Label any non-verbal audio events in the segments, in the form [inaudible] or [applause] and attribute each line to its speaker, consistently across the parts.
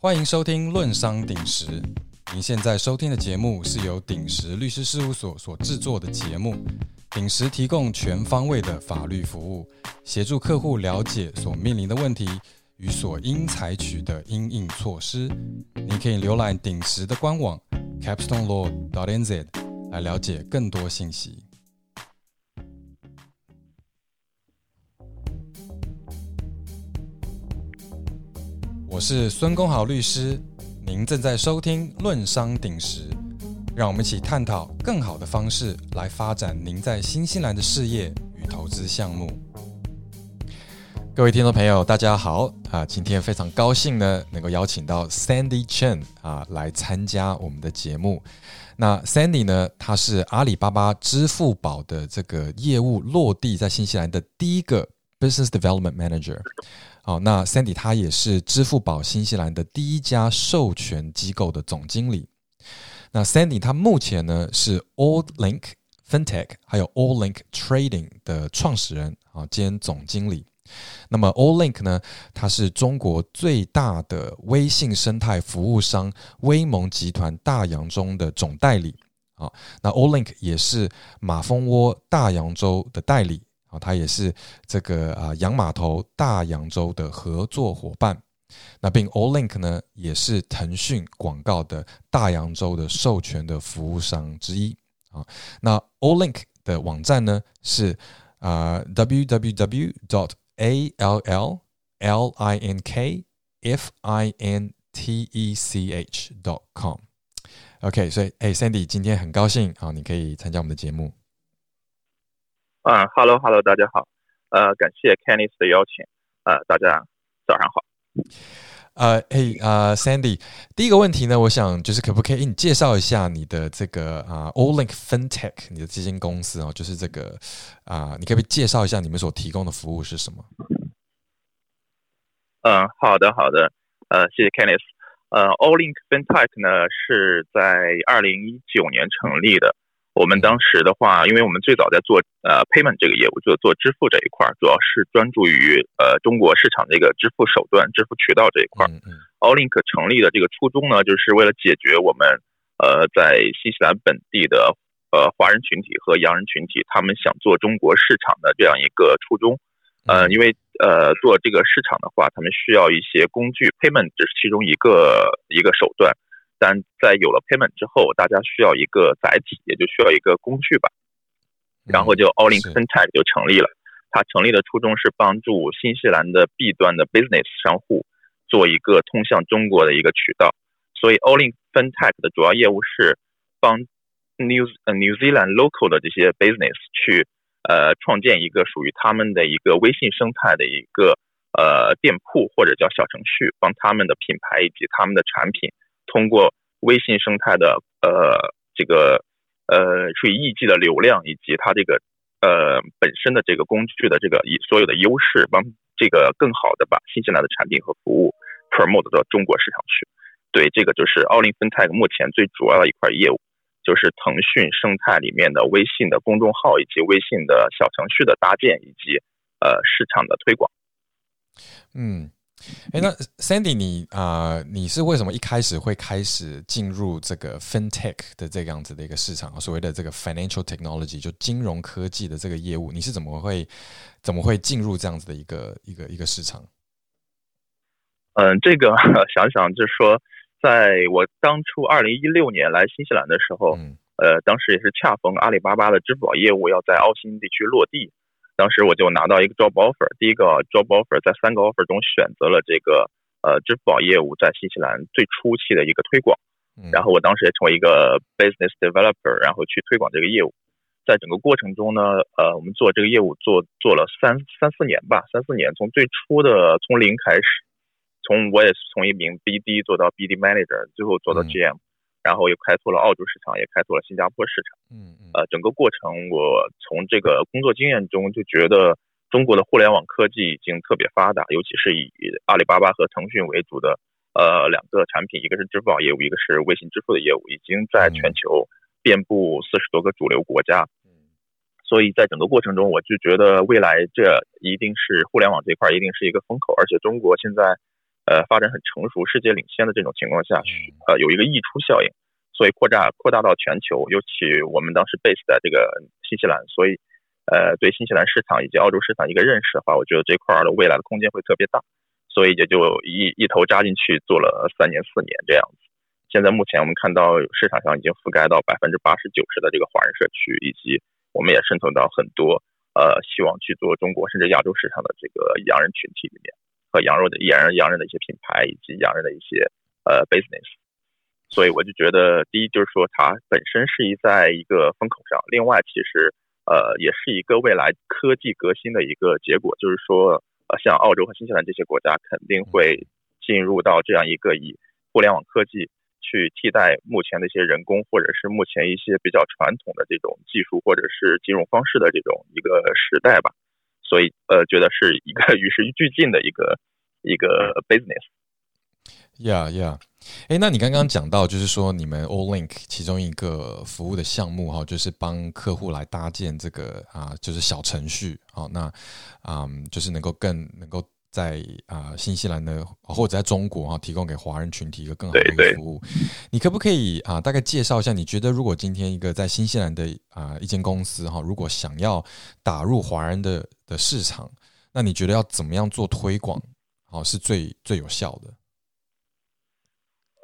Speaker 1: 欢迎收听《论商鼎石》。您现在收听的节目是由鼎石律师事务所所制作的节目。鼎石提供全方位的法律服务，协助客户了解所面临的问题与所应采取的应应措施。您可以浏览鼎石的官网 capstonelaw.nz 来了解更多信息。我是孙公豪律师，您正在收听《论商鼎石》，让我们一起探讨更好的方式来发展您在新西兰的事业与投资项目。各位听众朋友，大家好啊！今天非常高兴呢，能够邀请到 Sandy Chen 啊来参加我们的节目。那 Sandy 呢，他是阿里巴巴支付宝的这个业务落地在新西兰的第一个 Business Development Manager。好，那 Sandy 他也是支付宝新西兰的第一家授权机构的总经理。那 Sandy 他目前呢是 All Link FinTech 还有 All Link Trading 的创始人啊兼总经理。那么 All Link 呢，它是中国最大的微信生态服务商威盟集团大洋中的总代理。啊，那 All Link 也是马蜂窝大洋洲的代理。啊，它也是这个啊洋码头大洋洲的合作伙伴。那并 Allink 呢，也是腾讯广告的大洋洲的授权的服务商之一。啊，那 Allink 的网站呢是啊 www. dot a l l l i n k f i n t e c h. dot com。OK，所以哎，Sandy，今天很高兴啊，你可以参加我们的节目。
Speaker 2: 啊，Hello Hello，大家好，呃，感谢 Kennis 的邀请，呃，大家早上好。
Speaker 1: 呃，嘿，呃，Sandy，第一个问题呢，我想就是可不可以你介绍一下你的这个啊，All Link FinTech，你的基金公司哦，就是这个啊，你可不可以介绍一下你们所提供的服务是什么？
Speaker 2: 嗯，好的好的，呃，谢谢 Kennis，呃，All Link FinTech 呢是在二零一九年成立的。我们当时的话，因为我们最早在做呃 payment 这个业务，就做支付这一块，主要是专注于呃中国市场的一个支付手段、支付渠道这一块。Allink 成立的这个初衷呢，就是为了解决我们呃在新西兰本地的呃华人群体和洋人群体，他们想做中国市场的这样一个初衷。呃，因为呃做这个市场的话，他们需要一些工具，payment 只是其中一个一个手段。但在有了 payment 之后，大家需要一个载体，也就需要一个工具吧。然后就 Allink FinTech 就成立了。它成立的初衷是帮助新西兰的 B 端的 business 商户做一个通向中国的一个渠道。所以 Allink FinTech 的主要业务是帮 New 呃 New Zealand local 的这些 business 去呃创建一个属于他们的一个微信生态的一个呃店铺或者叫小程序，帮他们的品牌以及他们的产品。通过微信生态的呃这个呃数以亿计的流量，以及它这个呃本身的这个工具的这个所有的优势，帮这个更好的把新西兰的产品和服务 promote 到中国市场去。对，这个就是奥林芬泰目前最主要的一块业务，就是腾讯生态里面的微信的公众号以及微信的小程序的搭建以及呃市场的推广。
Speaker 1: 嗯。哎，那 Sandy，你啊，你是为什么一开始会开始进入这个 FinTech 的这个样子的一个市场？所谓的这个 Financial Technology，就金融科技的这个业务，你是怎么会怎么会进入这样子的一个一个一个市场？
Speaker 2: 嗯，这个 [laughs] 想想就是说，在我当初二零一六年来新西兰的时候，呃，当时也是恰逢阿里巴巴的支付宝业务要在澳新地区落地。当时我就拿到一个 job offer，第一个 job offer 在三个 offer 中选择了这个呃支付宝业务在新西兰最初期的一个推广，然后我当时也成为一个 business developer，然后去推广这个业务。在整个过程中呢，呃，我们做这个业务做做了三三四年吧，三四年，从最初的从零开始，从我也是从一名 BD 做到 BD manager，最后做到 GM。然后又开拓了澳洲市场，也开拓了新加坡市场。嗯嗯。呃，整个过程我从这个工作经验中就觉得，中国的互联网科技已经特别发达，尤其是以阿里巴巴和腾讯为主的呃两个产品，一个是支付宝业务，一个是微信支付的业务，已经在全球遍布四十多个主流国家。嗯。所以在整个过程中，我就觉得未来这一定是互联网这块一定是一个风口，而且中国现在呃发展很成熟、世界领先的这种情况下，呃有一个溢出效应，所以扩大扩大到全球，尤其我们当时 base 在这个新西兰，所以呃对新西兰市场以及澳洲市场一个认识的话，我觉得这块儿的未来的空间会特别大，所以也就一一头扎进去做了三年四年这样子。现在目前我们看到市场上已经覆盖到百分之八十九十的这个华人社区，以及我们也渗透到很多呃希望去做中国甚至亚洲市场的这个洋人群体里面，和羊肉的洋人洋人的一些品牌以及洋人的一些呃 business。所以我就觉得，第一就是说它本身是一在一个风口上，另外其实呃也是一个未来科技革新的一个结果，就是说呃像澳洲和新西兰这些国家肯定会进入到这样一个以互联网科技。去替代目前的一些人工，或者是目前一些比较传统的这种技术，或者是金融方式的这种一个时代吧，所以呃，觉得是一个与时俱进的一个一个 business。
Speaker 1: Yeah, yeah。哎，那你刚刚讲到，就是说你们 All Link 其中一个服务的项目哈，就是帮客户来搭建这个啊，就是小程序。好，那啊，就是能够更能够。在啊，新西兰的或者在中国哈，提供给华人群体一个更好的一个服务。你可不可以啊，大概介绍一下？你觉得如果今天一个在新西兰的啊一间公司哈，如果想要打入华人的的市场，那你觉得要怎么样做推广，好是最最有效的？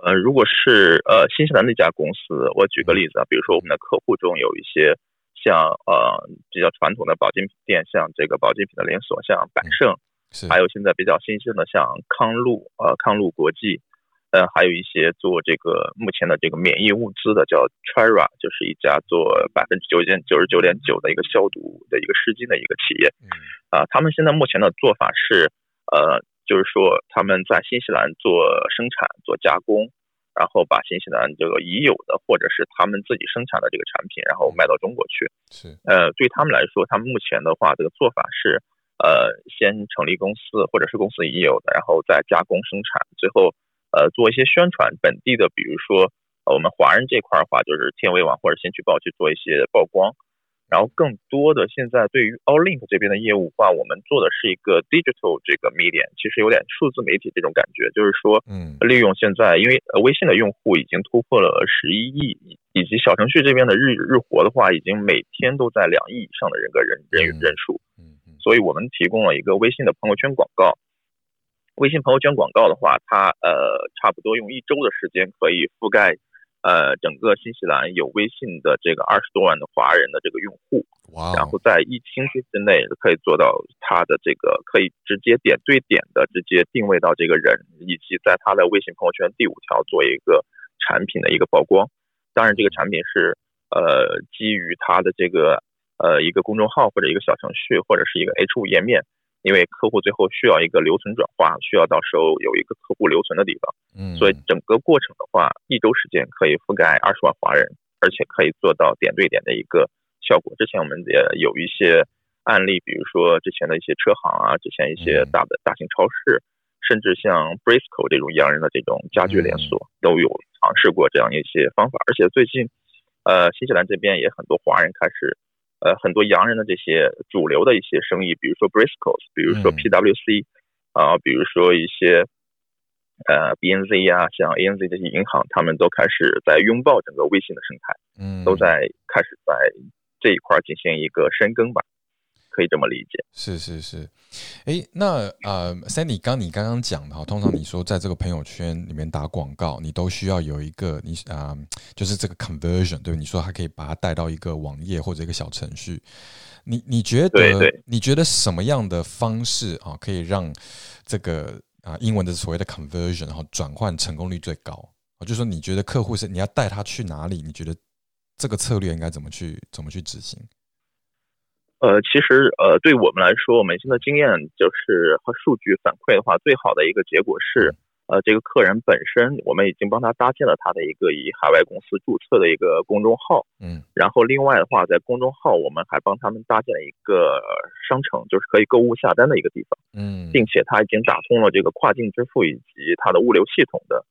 Speaker 2: 呃，如果是呃新西兰的一家公司，我举个例子啊，比如说我们的客户中有一些像呃比较传统的保健品店，像这个保健品的连锁，像百胜。还有现在比较新兴的，像康路呃康路国际，呃，还有一些做这个目前的这个免疫物资的，叫 Trira，就是一家做百分之九点九十九点九的一个消毒的一个湿巾的一个企业。啊，他们现在目前的做法是，呃，就是说他们在新西兰做生产做加工，然后把新西兰这个已有的或者是他们自己生产的这个产品，然后卖到中国去。
Speaker 1: 是，
Speaker 2: 呃，对他们来说，他们目前的话，这个做法是。呃，先成立公司，或者是公司已有的，然后再加工生产，最后呃做一些宣传本地的，比如说呃我们华人这块的话，就是天维网或者先驱报去做一些曝光。然后更多的现在对于 All Link 这边的业务话，我们做的是一个 digital 这个 media，其实有点数字媒体这种感觉，就是说，嗯，利用现在因为微信的用户已经突破了十一亿，以及小程序这边的日日活的话，已经每天都在两亿以上的人个人人人数。嗯所以我们提供了一个微信的朋友圈广告。微信朋友圈广告的话，它呃差不多用一周的时间可以覆盖呃整个新西兰有微信的这个二十多万的华人的这个用户。然后在一星期之内可以做到他的这个可以直接点对点的直接定位到这个人，以及在他的微信朋友圈第五条做一个产品的一个曝光。当然，这个产品是呃基于他的这个。呃，一个公众号或者一个小程序或者是一个 H 五页面，因为客户最后需要一个留存转化，需要到时候有一个客户留存的地方，嗯，所以整个过程的话，一周时间可以覆盖二十万华人，而且可以做到点对点的一个效果。之前我们也有一些案例，比如说之前的一些车行啊，之前一些大的大型超市，甚至像 Briscoe 这种洋人的这种家具连锁，都有尝试过这样一些方法。而且最近，呃，新西兰这边也很多华人开始。呃，很多洋人的这些主流的一些生意，比如说 Briscoes，比如说 PWC，啊，比如说一些呃 BNZ 啊，像 ANZ 这些银行，他们都开始在拥抱整个微信的生态，嗯，都在开始在这一块进行一个深耕吧。可以这么理解，
Speaker 1: 是是是，哎，那呃，Sandy，刚你刚刚讲的哈，通常你说在这个朋友圈里面打广告，你都需要有一个你啊，就是这个 conversion，对你说它可以把它带到一个网页或者一个小程序，你你觉得你觉得什么样的方式啊，可以让这个啊英文的所谓的 conversion，然后转换成功率最高啊？就说你觉得客户是你要带他去哪里？你觉得这个策略应该怎么去怎么去执行？
Speaker 2: 呃，其实呃，对我们来说，我们现在经验就是和数据反馈的话，最好的一个结果是，呃，这个客人本身，我们已经帮他搭建了他的一个以海外公司注册的一个公众号，嗯，然后另外的话，在公众号我们还帮他们搭建了一个商城，就是可以购物下单的一个地方，嗯，并且他已经打通了这个跨境支付以及它的物流系统的，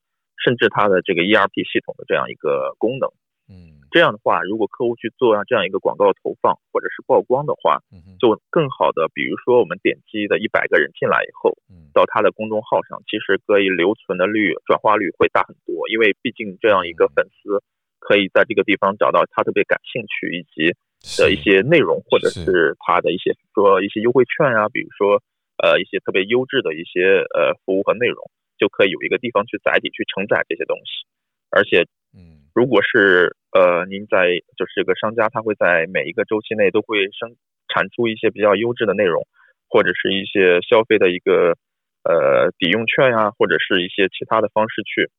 Speaker 2: 甚至它的这个 ERP 系统的这样一个功能，嗯。这样的话，如果客户去做这样一个广告投放或者是曝光的话，就更好的，比如说我们点击的一百个人进来以后，到他的公众号上，其实可以留存的率、转化率会大很多，因为毕竟这样一个粉丝可以在这个地方找到他特别感兴趣以及的一些内容，或者是他的一些说一些优惠券啊，比如说呃一些特别优质的一些呃服务和内容，就可以有一个地方去载体去承载这些东西，而且。嗯，如果是呃，您在就是这个商家，他会在每一个周期内都会生产出一些比较优质的内容，或者是一些消费的一个呃抵用券呀，或者是一些其他的方式去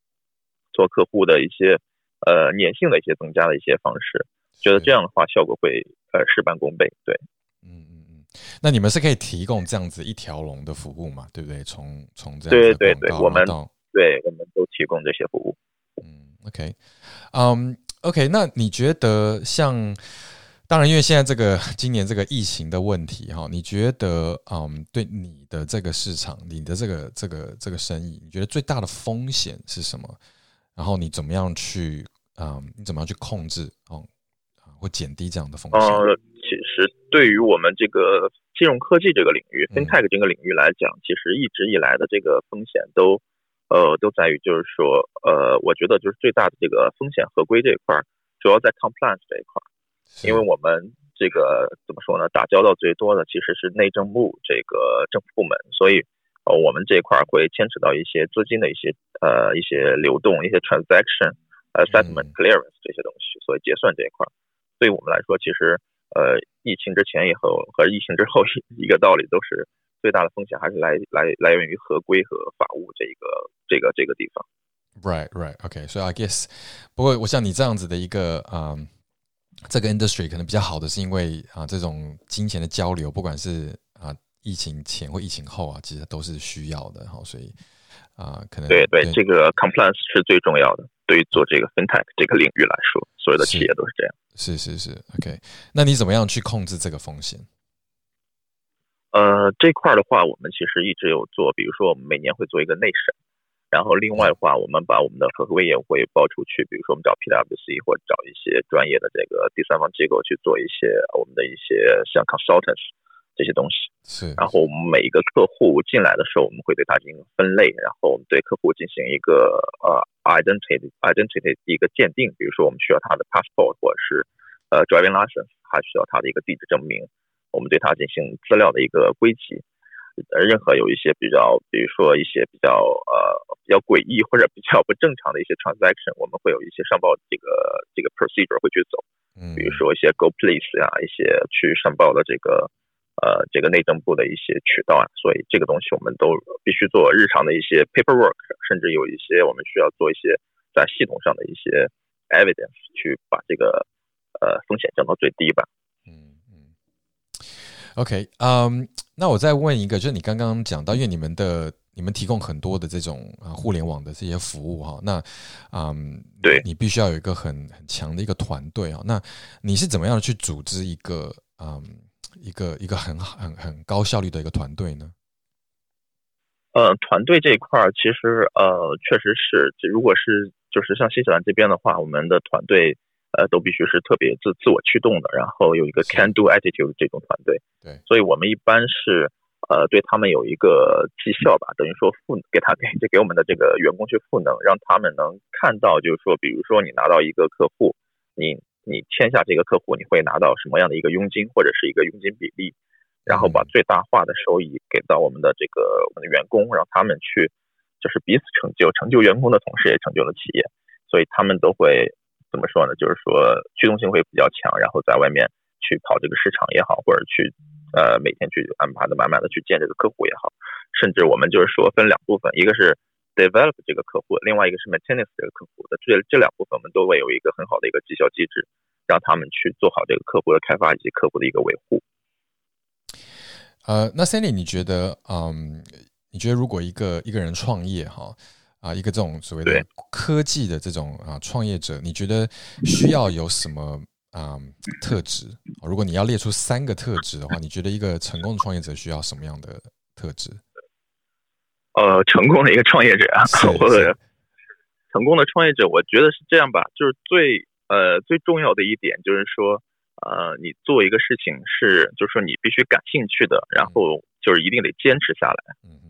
Speaker 2: 做客户的一些呃粘性的一些增加的一些方式，觉得这样的话效果会呃事半功倍。对，
Speaker 1: 嗯嗯嗯，那你们是可以提供这样子一条龙的服务嘛？对不对？从从这样
Speaker 2: 对对对，我们对我们都提供这些服务。
Speaker 1: 嗯 OK，嗯，OK，那你觉得像，当然，因为现在这个今年这个疫情的问题哈，你觉得，嗯，对你的这个市场，你的这个这个这个生意，你觉得最大的风险是什么？然后你怎么样去，嗯，你怎么样去控制，哦，或减低这样的风险？
Speaker 2: 呃，其实对于我们这个金融科技这个领域，FinTech 这个领域来讲，其实一直以来的这个风险都。呃，都在于就是说，呃，我觉得就是最大的这个风险合规这一块儿，主要在 compliance 这一块儿，因为我们这个怎么说呢，打交道最多的其实是内政部这个政府部门，所以呃，我们这一块儿会牵扯到一些资金的一些呃一些流动、一些 transaction、呃 settlement、clearance 这些东西，所以结算这一块儿，对我们来说，其实呃，疫情之前以后和疫情之后 [laughs] 一个道理都是。最大的风险还是来来来源于合规和法务这一个这个这个地方。
Speaker 1: Right, right, OK. 所以 I guess，不过我像你这样子的一个啊，这个 industry 可能比较好的是因为啊，这种金钱的交流，不管是啊疫情前或疫情后啊，其实都是需要的。好，所以啊，可能
Speaker 2: 对对，这个 compliance 是最重要的。对于做这个 fintech 这个领域来说，所有的企业都是这样。
Speaker 1: 是是是，OK。那你怎么样去控制这个风险？
Speaker 2: 呃，这块的话，我们其实一直有做，比如说我们每年会做一个内审，然后另外的话，我们把我们的合规业务会包出去，比如说我们找 PwC 或者找一些专业的这个第三方机构去做一些我们的一些像 consultants 这些东西。
Speaker 1: 是。
Speaker 2: 然后我们每一个客户进来的时候，我们会对他进行分类，然后我们对客户进行一个呃 identity identity 一个鉴定，比如说我们需要他的 passport 或者是呃 driving license，还需要他的一个地址证明。我们对它进行资料的一个归集，呃，任何有一些比较，比如说一些比较呃比较诡异或者比较不正常的一些 transaction，我们会有一些上报这个这个 procedure 会去走，嗯，比如说一些 go police 呀，一些去上报的这个呃这个内政部的一些渠道啊，所以这个东西我们都必须做日常的一些 paperwork，甚至有一些我们需要做一些在系统上的一些 evidence 去把这个呃风险降到最低吧。
Speaker 1: OK，嗯，那我再问一个，就是你刚刚讲到，因为你们的你们提供很多的这种啊互联网的这些服务哈，那嗯，
Speaker 2: 对，
Speaker 1: 你必须要有一个很很强的一个团队啊，那你是怎么样去组织一个嗯一个一个很很很高效率的一个团队呢？
Speaker 2: 呃，团队这一块儿其实呃确实是，如果是就是像新西兰这边的话，我们的团队。呃，都必须是特别自自我驱动的，然后有一个 can do attitude 这种团队。
Speaker 1: 对，
Speaker 2: 所以我们一般是呃对他们有一个绩效吧，等于说赋给他给就给我们的这个员工去赋能，让他们能看到，就是说，比如说你拿到一个客户，你你签下这个客户，你会拿到什么样的一个佣金或者是一个佣金比例，然后把最大化的收益给到我们的这个我们的员工，让他们去就是彼此成就，成就员工的同时也成就了企业，所以他们都会。怎么说呢？就是说驱动性会比较强，然后在外面去跑这个市场也好，或者去呃每天去安排的满满的去见这个客户也好，甚至我们就是说分两部分，一个是 develop 这个客户，另外一个是 maintenance 这个客户的这这两部分，我们都会有一个很好的一个绩效机制，让他们去做好这个客户的开发以及客户的一个维护。
Speaker 1: 呃，那 Sandy，你觉得，嗯，你觉得如果一个一个人创业哈？啊，一个这种所谓的科技的这种啊创业者，你觉得需要有什么啊特质？如果你要列出三个特质的话，你觉得一个成功的创业者需要什么样的特质？
Speaker 2: 呃，成功的一个创业者啊，[laughs] 或者成功的创业者，我觉得是这样吧，就是最呃呃，最重要的一点就是说，呃，你做一个事情是，就是说你必须感兴趣的，然后就是一定得坚持下来。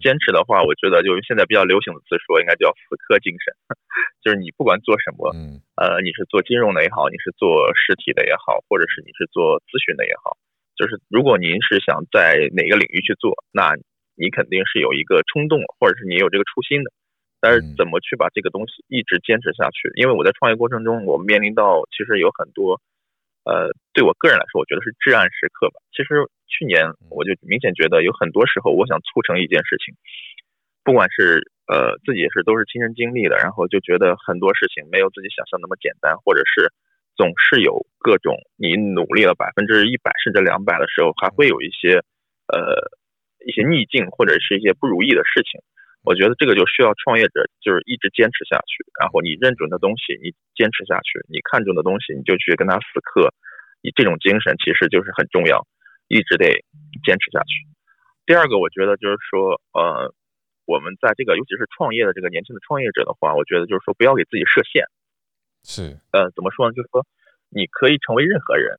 Speaker 2: 坚持的话，我觉得就是现在比较流行的词说，应该叫死磕精神。[laughs] 就是你不管做什么，呃，你是做金融的也好，你是做实体的也好，或者是你是做咨询的也好，就是如果您是想在哪个领域去做，那你肯定是有一个冲动，或者是你有这个初心的。但是怎么去把这个东西一直坚持下去？因为我在创业过程中，我面临到其实有很多，呃，对我个人来说，我觉得是至暗时刻吧。其实去年我就明显觉得有很多时候，我想促成一件事情，不管是呃自己也是都是亲身经历的，然后就觉得很多事情没有自己想象那么简单，或者是总是有各种你努力了百分之一百甚至两百的时候，还会有一些呃一些逆境或者是一些不如意的事情。我觉得这个就需要创业者就是一直坚持下去，然后你认准的东西你坚持下去，你看中的东西你就去跟他死磕，你这种精神其实就是很重要，一直得坚持下去。第二个，我觉得就是说，呃，我们在这个尤其是创业的这个年轻的创业者的话，我觉得就是说不要给自己设限。
Speaker 1: 是，
Speaker 2: 呃，怎么说呢？就是说你可以成为任何人，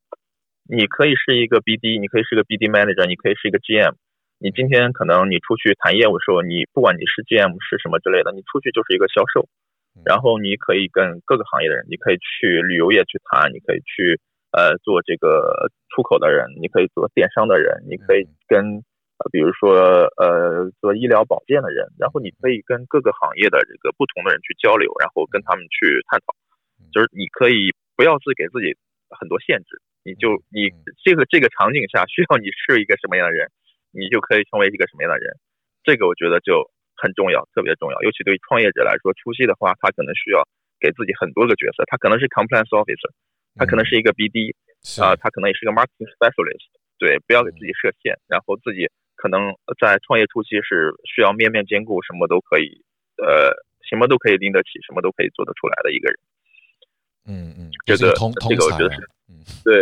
Speaker 2: 你可以是一个 BD，你可以是个 BD manager，你可以是一个 GM。你今天可能你出去谈业务的时候，你不管你是 GM 是什么之类的，你出去就是一个销售，然后你可以跟各个行业的人，你可以去旅游业去谈，你可以去呃做这个出口的人，你可以做电商的人，你可以跟呃比如说呃做医疗保健的人，然后你可以跟各个行业的这个不同的人去交流，然后跟他们去探讨，就是你可以不要自给自己很多限制，你就你这个这个场景下需要你是一个什么样的人。你就可以成为一个什么样的人，这个我觉得就很重要，特别重要。尤其对于创业者来说，初期的话，他可能需要给自己很多个角色，他可能是 compliance officer，他可能是一个 BD，啊，他可能也是个 marketing specialist。对，不要给自己设限，然后自己可能在创业初期是需要面面兼顾，什么都可以，呃，什么都可以拎得起，什么都可以做得出来的一个人。
Speaker 1: 嗯嗯，
Speaker 2: 这个
Speaker 1: 这
Speaker 2: 个我觉得是，对，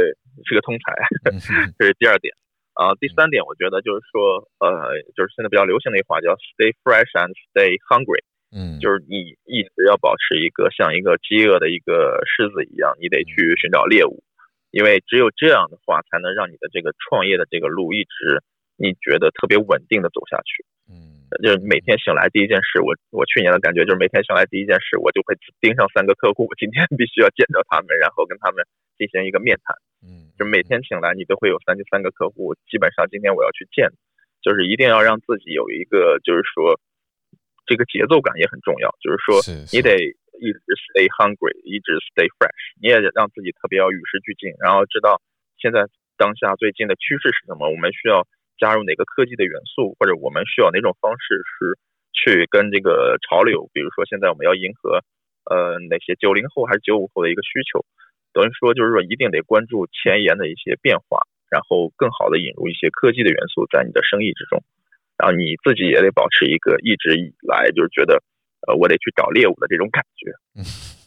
Speaker 2: 是个通才，[laughs] 这是第二点。啊，第三点，我觉得就是说，呃，就是现在比较流行的一句话叫 “stay fresh and stay hungry”，
Speaker 1: 嗯，
Speaker 2: 就是你一直要保持一个像一个饥饿的一个狮子一样，你得去寻找猎物，因为只有这样的话，才能让你的这个创业的这个路一直你觉得特别稳定的走下去。
Speaker 1: 嗯，
Speaker 2: 就是每天醒来第一件事，我我去年的感觉就是每天醒来第一件事，我就会盯上三个客户，今天 [laughs] 必须要见到他们，然后跟他们进行一个面谈。
Speaker 1: 嗯，
Speaker 2: 就每天醒来，你都会有三十三个客户，基本上今天我要去见，就是一定要让自己有一个，就是说这个节奏感也很重要，就是说你得一直 stay hungry，一直 stay fresh，你也让自己特别要与时俱进，然后知道现在当下最近的趋势是什么，我们需要加入哪个科技的元素，或者我们需要哪种方式是去跟这个潮流，比如说现在我们要迎合呃哪些九零后还是九五后的一个需求。等于说，就是说，一定得关注前沿的一些变化，然后更好的引入一些科技的元素在你的生意之中，然后你自己也得保持一个一直以来就是觉得，呃，我得去找猎物的这种感觉，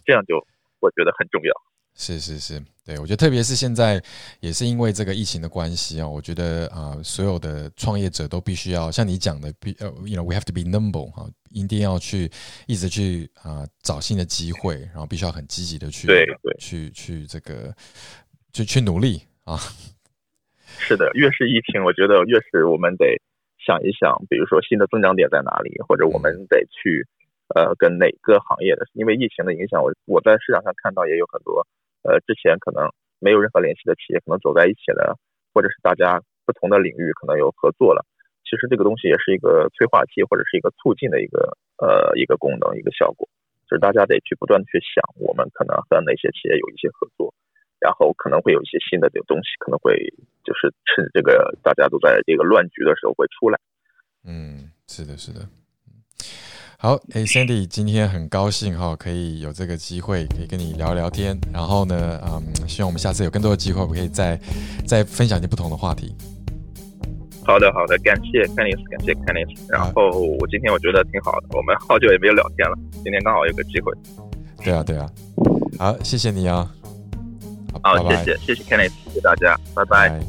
Speaker 2: 这样就我觉得很重要。
Speaker 1: 是是是，对我觉得特别是现在也是因为这个疫情的关系啊，我觉得啊，所有的创业者都必须要像你讲的，必呃，you know we have to be nimble 哈，一定要去一直去啊找新的机会，然后必须要很积极的去
Speaker 2: 对对
Speaker 1: 去去这个去去努力啊。[laughs]
Speaker 2: 是的，越是疫情，我觉得越是我们得想一想，比如说新的增长点在哪里，或者我们得去呃跟哪个行业的，因为疫情的影响，我我在市场上看到也有很多。呃，之前可能没有任何联系的企业，可能走在一起了，或者是大家不同的领域可能有合作了。其实这个东西也是一个催化剂，或者是一个促进的一个呃一个功能，一个效果。就是大家得去不断的去想，我们可能和哪些企业有一些合作，然后可能会有一些新的这个东西，可能会就是趁这个大家都在这个乱局的时候会出来。
Speaker 1: 嗯，是的，是的。好，哎，Sandy，今天很高兴哈，可以有这个机会可以跟你聊聊天。然后呢，嗯，希望我们下次有更多的机会，我们可以再再分享一些不同的话题。
Speaker 2: 好的，好的，感谢 Kennis，感谢 Kennis。然后我今天我觉得挺好的，我们好久也没有聊天了，今天刚好有个机会。
Speaker 1: 对啊，对啊。好，谢谢你啊。
Speaker 2: 好，谢谢，谢谢 Kennis，谢谢大家，拜拜。